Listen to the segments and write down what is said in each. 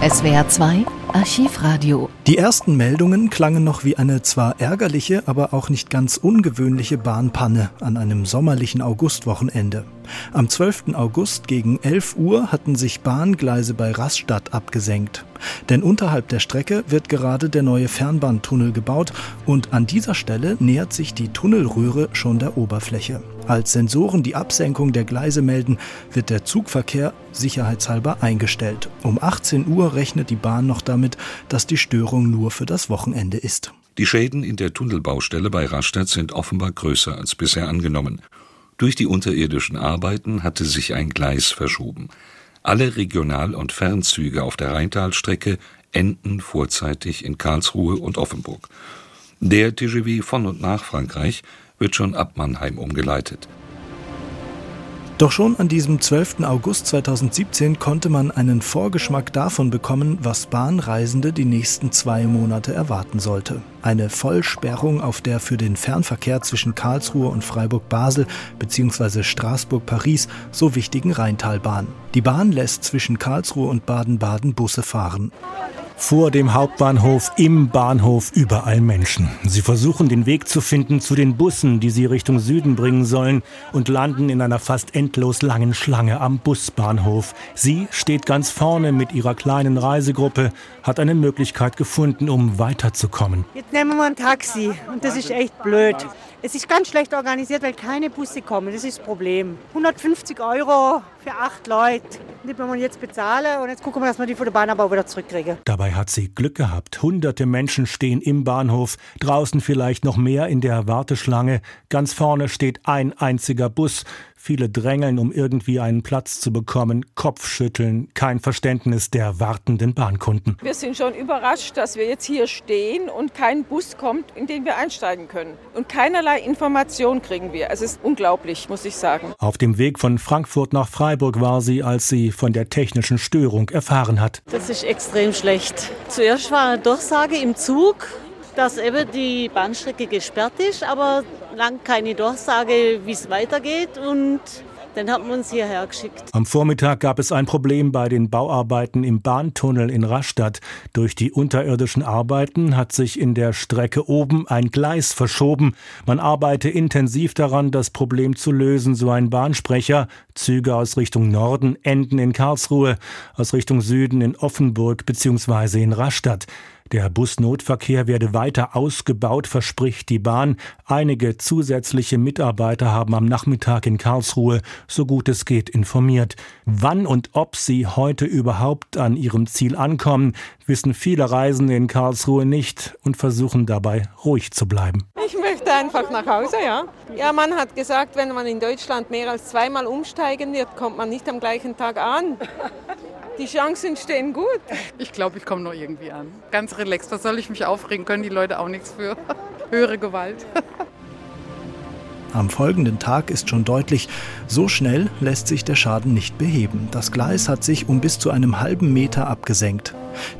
SWR 2 Archivradio. Die ersten Meldungen klangen noch wie eine zwar ärgerliche, aber auch nicht ganz ungewöhnliche Bahnpanne an einem sommerlichen Augustwochenende. Am 12. August gegen 11 Uhr hatten sich Bahngleise bei Rastatt abgesenkt. Denn unterhalb der Strecke wird gerade der neue Fernbahntunnel gebaut und an dieser Stelle nähert sich die Tunnelröhre schon der Oberfläche. Als Sensoren die Absenkung der Gleise melden, wird der Zugverkehr sicherheitshalber eingestellt. Um 18 Uhr rechnet die Bahn noch damit, dass die Störung nur für das Wochenende ist. Die Schäden in der Tunnelbaustelle bei Rastatt sind offenbar größer als bisher angenommen. Durch die unterirdischen Arbeiten hatte sich ein Gleis verschoben. Alle Regional- und Fernzüge auf der Rheintalstrecke enden vorzeitig in Karlsruhe und Offenburg. Der TGV von und nach Frankreich wird schon ab Mannheim umgeleitet. Doch schon an diesem 12. August 2017 konnte man einen Vorgeschmack davon bekommen, was Bahnreisende die nächsten zwei Monate erwarten sollte. Eine Vollsperrung auf der für den Fernverkehr zwischen Karlsruhe und Freiburg-Basel bzw. Straßburg-Paris so wichtigen Rheintalbahn. Die Bahn lässt zwischen Karlsruhe und Baden-Baden Busse fahren. Vor dem Hauptbahnhof, im Bahnhof überall Menschen. Sie versuchen den Weg zu finden zu den Bussen, die sie Richtung Süden bringen sollen und landen in einer fast endlos langen Schlange am Busbahnhof. Sie steht ganz vorne mit ihrer kleinen Reisegruppe, hat eine Möglichkeit gefunden, um weiterzukommen. Jetzt nehmen wir ein Taxi und das ist echt blöd. Es ist ganz schlecht organisiert, weil keine Busse kommen. Das ist das Problem. 150 Euro für acht Leute. Die wollen wir jetzt bezahlen und jetzt gucken wir, dass wir die von der Bahn aber wieder zurückkriegen. Dabei hat sie Glück gehabt. Hunderte Menschen stehen im Bahnhof, draußen vielleicht noch mehr in der Warteschlange. Ganz vorne steht ein einziger Bus. Viele drängeln, um irgendwie einen Platz zu bekommen, Kopfschütteln, kein Verständnis der wartenden Bahnkunden. Wir sind schon überrascht, dass wir jetzt hier stehen und kein Bus kommt, in den wir einsteigen können. Und keinerlei Information kriegen wir. Es ist unglaublich, muss ich sagen. Auf dem Weg von Frankfurt nach Freiburg war sie, als sie von der technischen Störung erfahren hat. Das ist extrem schlecht. Zuerst war eine Durchsage im Zug, dass eben die Bahnstrecke gesperrt ist, aber lang keine Durchsage, wie es weitergeht und dann haben wir uns hierher geschickt. Am Vormittag gab es ein Problem bei den Bauarbeiten im Bahntunnel in Rastatt. Durch die unterirdischen Arbeiten hat sich in der Strecke oben ein Gleis verschoben. Man arbeite intensiv daran, das Problem zu lösen, so ein Bahnsprecher. Züge aus Richtung Norden enden in Karlsruhe, aus Richtung Süden in Offenburg bzw. in Rastatt. Der Busnotverkehr werde weiter ausgebaut, verspricht die Bahn. Einige zusätzliche Mitarbeiter haben am Nachmittag in Karlsruhe, so gut es geht, informiert. Wann und ob sie heute überhaupt an ihrem Ziel ankommen, wissen viele Reisende in Karlsruhe nicht und versuchen dabei ruhig zu bleiben. Ich möchte einfach nach Hause, ja. Ja, man hat gesagt, wenn man in Deutschland mehr als zweimal umsteigen wird, kommt man nicht am gleichen Tag an. Die Chancen stehen gut. Ich glaube, ich komme noch irgendwie an. Ganz relaxed. Was soll ich mich aufregen? Können die Leute auch nichts für. Höhere Gewalt. Am folgenden Tag ist schon deutlich, so schnell lässt sich der Schaden nicht beheben. Das Gleis hat sich um bis zu einem halben Meter abgesenkt.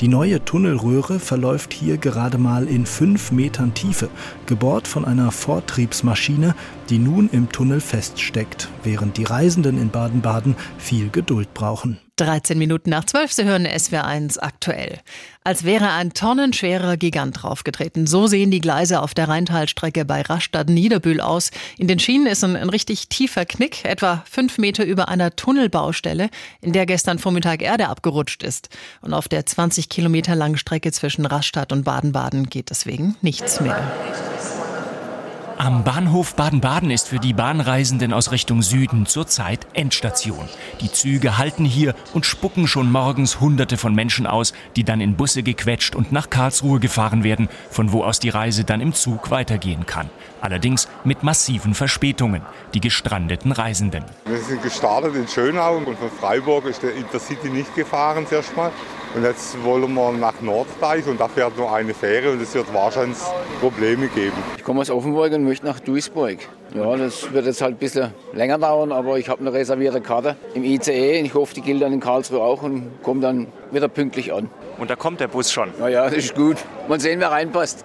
Die neue Tunnelröhre verläuft hier gerade mal in fünf Metern Tiefe, gebohrt von einer Vortriebsmaschine, die nun im Tunnel feststeckt, während die Reisenden in Baden-Baden viel Geduld brauchen. 13 Minuten nach 12, Sie hören SWR1 aktuell. Als wäre ein tonnenschwerer Gigant draufgetreten. So sehen die Gleise auf der Rheintalstrecke bei Rastatt-Niederbühl aus. In den Schienen ist ein, ein richtig tiefer Knick, etwa fünf Meter über einer Tunnelbaustelle, in der gestern Vormittag Erde abgerutscht ist. Und auf der 20 Kilometer langen Strecke zwischen Rastatt und Baden-Baden geht deswegen nichts mehr. Am Bahnhof Baden-Baden ist für die Bahnreisenden aus Richtung Süden zurzeit Endstation. Die Züge halten hier und spucken schon morgens Hunderte von Menschen aus, die dann in Busse gequetscht und nach Karlsruhe gefahren werden, von wo aus die Reise dann im Zug weitergehen kann. Allerdings mit massiven Verspätungen, die gestrandeten Reisenden. Wir sind gestartet in Schönau und von Freiburg ist der Intercity nicht gefahren zuerst. Und jetzt wollen wir nach Norddeich und da fährt nur eine Fähre und es wird wahrscheinlich Probleme geben. Ich komme aus Offenburg und möchte nach Duisburg. Ja, das wird jetzt halt ein bisschen länger dauern, aber ich habe eine reservierte Karte im ICE. Ich hoffe, die gilt dann in Karlsruhe auch und komme dann wieder pünktlich an. Und da kommt der Bus schon. Na ja, das ist gut. Mal sehen, wer reinpasst.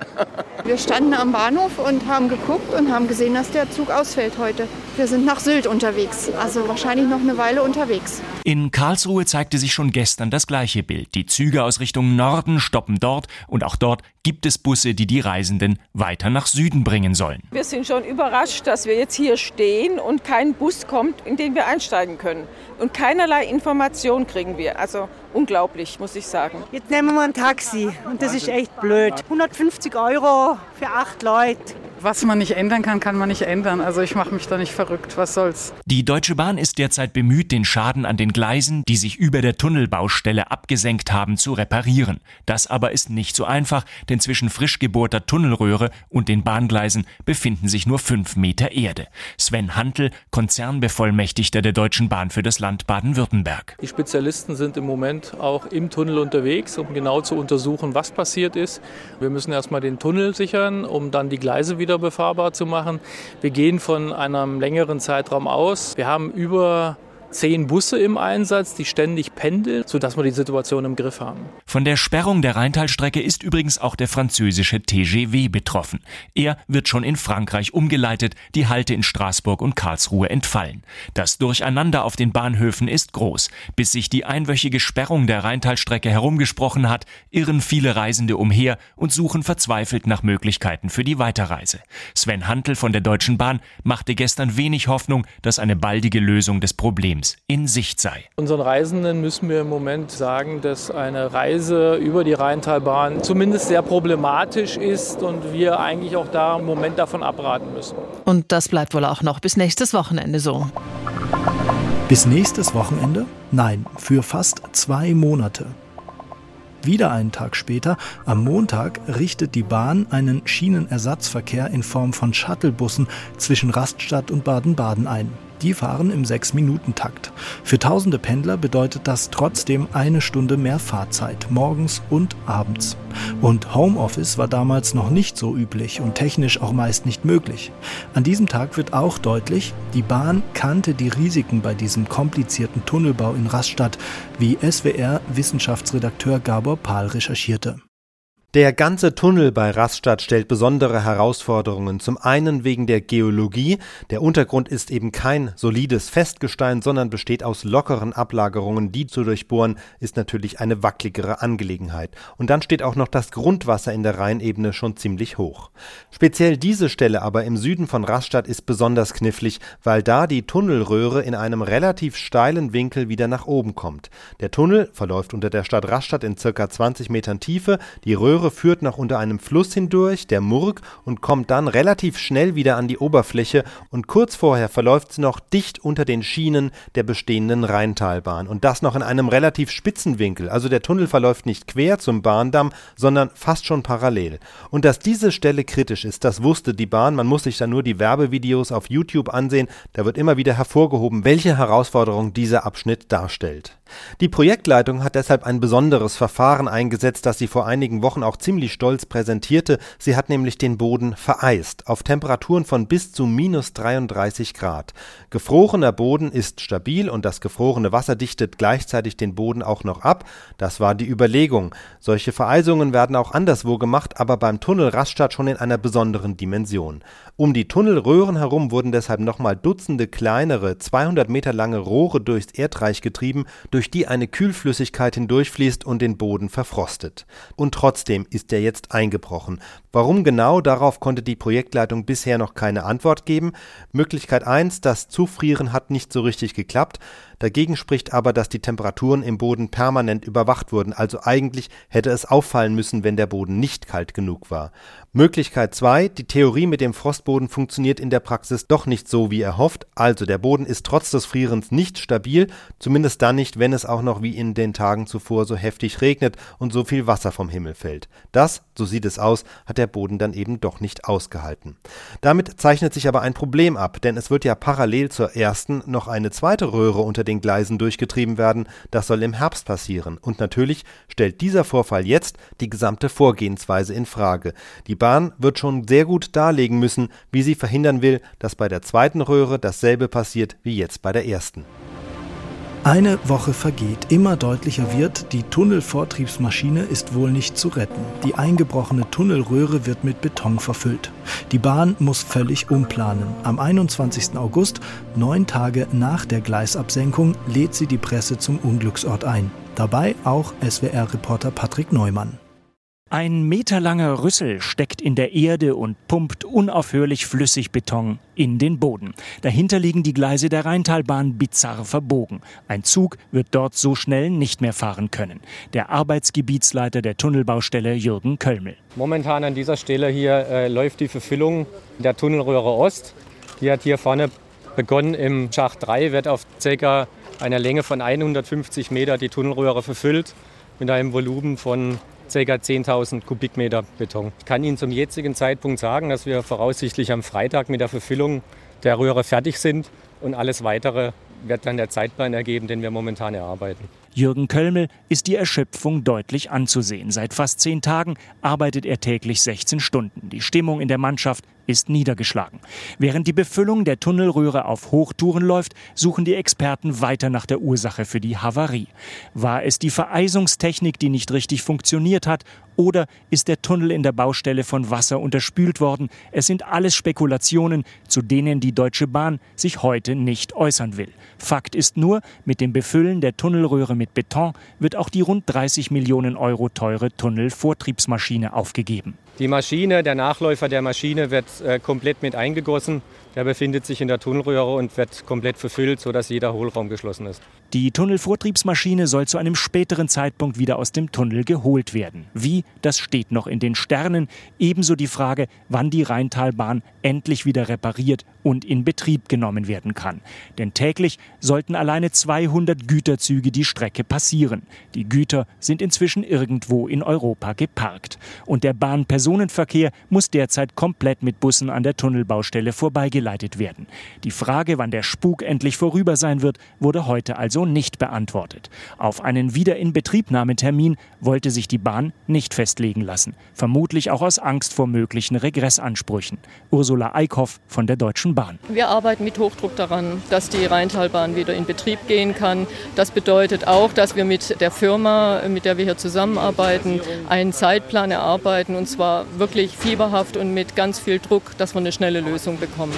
Wir standen am Bahnhof und haben geguckt und haben gesehen, dass der Zug ausfällt heute. Wir sind nach Sylt unterwegs, also wahrscheinlich noch eine Weile unterwegs. In Karlsruhe zeigte sich schon gestern das gleiche Bild. Die Züge aus Richtung Norden stoppen dort und auch dort gibt es Busse, die die Reisenden weiter nach Süden bringen sollen. Wir sind schon überrascht, dass wir jetzt hier stehen und kein Bus kommt, in den wir einsteigen können. Und keinerlei Information kriegen wir. Also unglaublich, muss ich sagen. Jetzt nehmen wir ein Taxi und das ist echt blöd. 150 Euro für acht Leute. Was man nicht ändern kann, kann man nicht ändern. Also ich mache mich da nicht verrückt. Was soll's? Die Deutsche Bahn ist derzeit bemüht, den Schaden an den Gleisen, die sich über der Tunnelbaustelle abgesenkt haben, zu reparieren. Das aber ist nicht so einfach, denn zwischen frisch gebohrter Tunnelröhre und den Bahngleisen befinden sich nur fünf Meter Erde. Sven Hantel, Konzernbevollmächtigter der Deutschen Bahn für das Land Baden-Württemberg. Die Spezialisten sind im Moment auch im Tunnel unterwegs, um genau zu untersuchen, was passiert ist. Wir müssen erstmal den Tunnel sichern, um dann die Gleise wieder wieder befahrbar zu machen. Wir gehen von einem längeren Zeitraum aus. Wir haben über zehn Busse im Einsatz, die ständig pendeln, sodass wir die Situation im Griff haben. Von der Sperrung der Rheintalstrecke ist übrigens auch der französische TGW betroffen. Er wird schon in Frankreich umgeleitet, die Halte in Straßburg und Karlsruhe entfallen. Das Durcheinander auf den Bahnhöfen ist groß. Bis sich die einwöchige Sperrung der Rheintalstrecke herumgesprochen hat, irren viele Reisende umher und suchen verzweifelt nach Möglichkeiten für die Weiterreise. Sven Hantel von der Deutschen Bahn machte gestern wenig Hoffnung, dass eine baldige Lösung des Problems Systems in Sicht sei. Unseren Reisenden müssen wir im Moment sagen, dass eine Reise über die Rheintalbahn zumindest sehr problematisch ist und wir eigentlich auch da im Moment davon abraten müssen. Und das bleibt wohl auch noch bis nächstes Wochenende so. Bis nächstes Wochenende? Nein, für fast zwei Monate. Wieder einen Tag später, am Montag, richtet die Bahn einen Schienenersatzverkehr in Form von Shuttlebussen zwischen Raststadt und Baden-Baden ein. Die fahren im 6-Minuten-Takt. Für tausende Pendler bedeutet das trotzdem eine Stunde mehr Fahrzeit, morgens und abends. Und Homeoffice war damals noch nicht so üblich und technisch auch meist nicht möglich. An diesem Tag wird auch deutlich, die Bahn kannte die Risiken bei diesem komplizierten Tunnelbau in Rastatt, wie SWR-Wissenschaftsredakteur Gabor Pahl recherchierte. Der ganze Tunnel bei Rastatt stellt besondere Herausforderungen. Zum einen wegen der Geologie. Der Untergrund ist eben kein solides Festgestein, sondern besteht aus lockeren Ablagerungen. Die zu durchbohren ist natürlich eine wackeligere Angelegenheit. Und dann steht auch noch das Grundwasser in der Rheinebene schon ziemlich hoch. Speziell diese Stelle aber im Süden von Rastatt ist besonders knifflig, weil da die Tunnelröhre in einem relativ steilen Winkel wieder nach oben kommt. Der Tunnel verläuft unter der Stadt Rastatt in circa 20 Metern Tiefe. Die Röhre Röhre führt noch unter einem Fluss hindurch, der Murg, und kommt dann relativ schnell wieder an die Oberfläche und kurz vorher verläuft sie noch dicht unter den Schienen der bestehenden Rheintalbahn und das noch in einem relativ spitzen Winkel. Also der Tunnel verläuft nicht quer zum Bahndamm, sondern fast schon parallel. Und dass diese Stelle kritisch ist, das wusste die Bahn. Man muss sich da nur die Werbevideos auf YouTube ansehen. Da wird immer wieder hervorgehoben, welche Herausforderung dieser Abschnitt darstellt. Die Projektleitung hat deshalb ein besonderes Verfahren eingesetzt, das sie vor einigen Wochen auch ziemlich stolz präsentierte. Sie hat nämlich den Boden vereist, auf Temperaturen von bis zu minus 33 Grad. Gefrorener Boden ist stabil und das gefrorene Wasser dichtet gleichzeitig den Boden auch noch ab. Das war die Überlegung. Solche Vereisungen werden auch anderswo gemacht, aber beim Tunnel Rastatt schon in einer besonderen Dimension. Um die Tunnelröhren herum wurden deshalb nochmal Dutzende kleinere, 200 Meter lange Rohre durchs Erdreich getrieben, durch die eine Kühlflüssigkeit hindurchfließt und den Boden verfrostet. Und trotzdem ist er jetzt eingebrochen. Warum genau, darauf konnte die Projektleitung bisher noch keine Antwort geben. Möglichkeit 1, das Zufrieren hat nicht so richtig geklappt. Dagegen spricht aber, dass die Temperaturen im Boden permanent überwacht wurden, also eigentlich hätte es auffallen müssen, wenn der Boden nicht kalt genug war. Möglichkeit 2, die Theorie mit dem Frostboden funktioniert in der Praxis doch nicht so, wie erhofft, also der Boden ist trotz des Frierens nicht stabil, zumindest dann nicht, wenn es auch noch wie in den Tagen zuvor so heftig regnet und so viel Wasser vom Himmel fällt. Das, so sieht es aus, hat der Boden dann eben doch nicht ausgehalten. Damit zeichnet sich aber ein Problem ab, denn es wird ja parallel zur ersten noch eine zweite Röhre unter den Gleisen durchgetrieben werden. Das soll im Herbst passieren. Und natürlich stellt dieser Vorfall jetzt die gesamte Vorgehensweise in Frage. Die Bahn wird schon sehr gut darlegen müssen, wie sie verhindern will, dass bei der zweiten Röhre dasselbe passiert wie jetzt bei der ersten. Eine Woche vergeht. Immer deutlicher wird, die Tunnelvortriebsmaschine ist wohl nicht zu retten. Die eingebrochene Tunnelröhre wird mit Beton verfüllt. Die Bahn muss völlig umplanen. Am 21. August, neun Tage nach der Gleisabsenkung, lädt sie die Presse zum Unglücksort ein. Dabei auch SWR-Reporter Patrick Neumann. Ein meterlanger Rüssel steckt in der Erde und pumpt unaufhörlich Flüssigbeton in den Boden. Dahinter liegen die Gleise der Rheintalbahn bizarr verbogen. Ein Zug wird dort so schnell nicht mehr fahren können. Der Arbeitsgebietsleiter der Tunnelbaustelle Jürgen Kölmel. Momentan an dieser Stelle hier äh, läuft die Verfüllung der Tunnelröhre Ost. Die hat hier vorne begonnen im Schacht 3, wird auf ca. einer Länge von 150 Meter die Tunnelröhre verfüllt mit einem Volumen von ca. 10.000 Kubikmeter Beton. Ich kann Ihnen zum jetzigen Zeitpunkt sagen, dass wir voraussichtlich am Freitag mit der Verfüllung der Röhre fertig sind und alles weitere wird dann der Zeitplan ergeben, den wir momentan erarbeiten. Jürgen Kölmel ist die Erschöpfung deutlich anzusehen. Seit fast zehn Tagen arbeitet er täglich 16 Stunden. Die Stimmung in der Mannschaft ist niedergeschlagen. Während die Befüllung der Tunnelröhre auf Hochtouren läuft, suchen die Experten weiter nach der Ursache für die Havarie. War es die Vereisungstechnik, die nicht richtig funktioniert hat, oder ist der Tunnel in der Baustelle von Wasser unterspült worden? Es sind alles Spekulationen, zu denen die Deutsche Bahn sich heute nicht äußern will. Fakt ist nur, mit dem Befüllen der Tunnelröhre mit Beton wird auch die rund 30 Millionen Euro teure Tunnelvortriebsmaschine aufgegeben. Die Maschine, der Nachläufer der Maschine wird äh, komplett mit eingegossen. Der befindet sich in der Tunnelröhre und wird komplett verfüllt, sodass jeder Hohlraum geschlossen ist. Die Tunnelvortriebsmaschine soll zu einem späteren Zeitpunkt wieder aus dem Tunnel geholt werden. Wie, das steht noch in den Sternen. Ebenso die Frage, wann die Rheintalbahn endlich wieder repariert und in Betrieb genommen werden kann. Denn täglich sollten alleine 200 Güterzüge die Strecke passieren. Die Güter sind inzwischen irgendwo in Europa geparkt. Und der Bahnpersonenverkehr muss derzeit komplett mit Bussen an der Tunnelbaustelle vorbeigeleitet werden. Die Frage, wann der Spuk endlich vorüber sein wird, wurde heute also so nicht beantwortet. Auf einen Wiederinbetriebnahmetermin wollte sich die Bahn nicht festlegen lassen. Vermutlich auch aus Angst vor möglichen Regressansprüchen. Ursula Eickhoff von der Deutschen Bahn. Wir arbeiten mit Hochdruck daran, dass die Rheintalbahn wieder in Betrieb gehen kann. Das bedeutet auch, dass wir mit der Firma, mit der wir hier zusammenarbeiten, einen Zeitplan erarbeiten und zwar wirklich fieberhaft und mit ganz viel Druck, dass wir eine schnelle Lösung bekommen.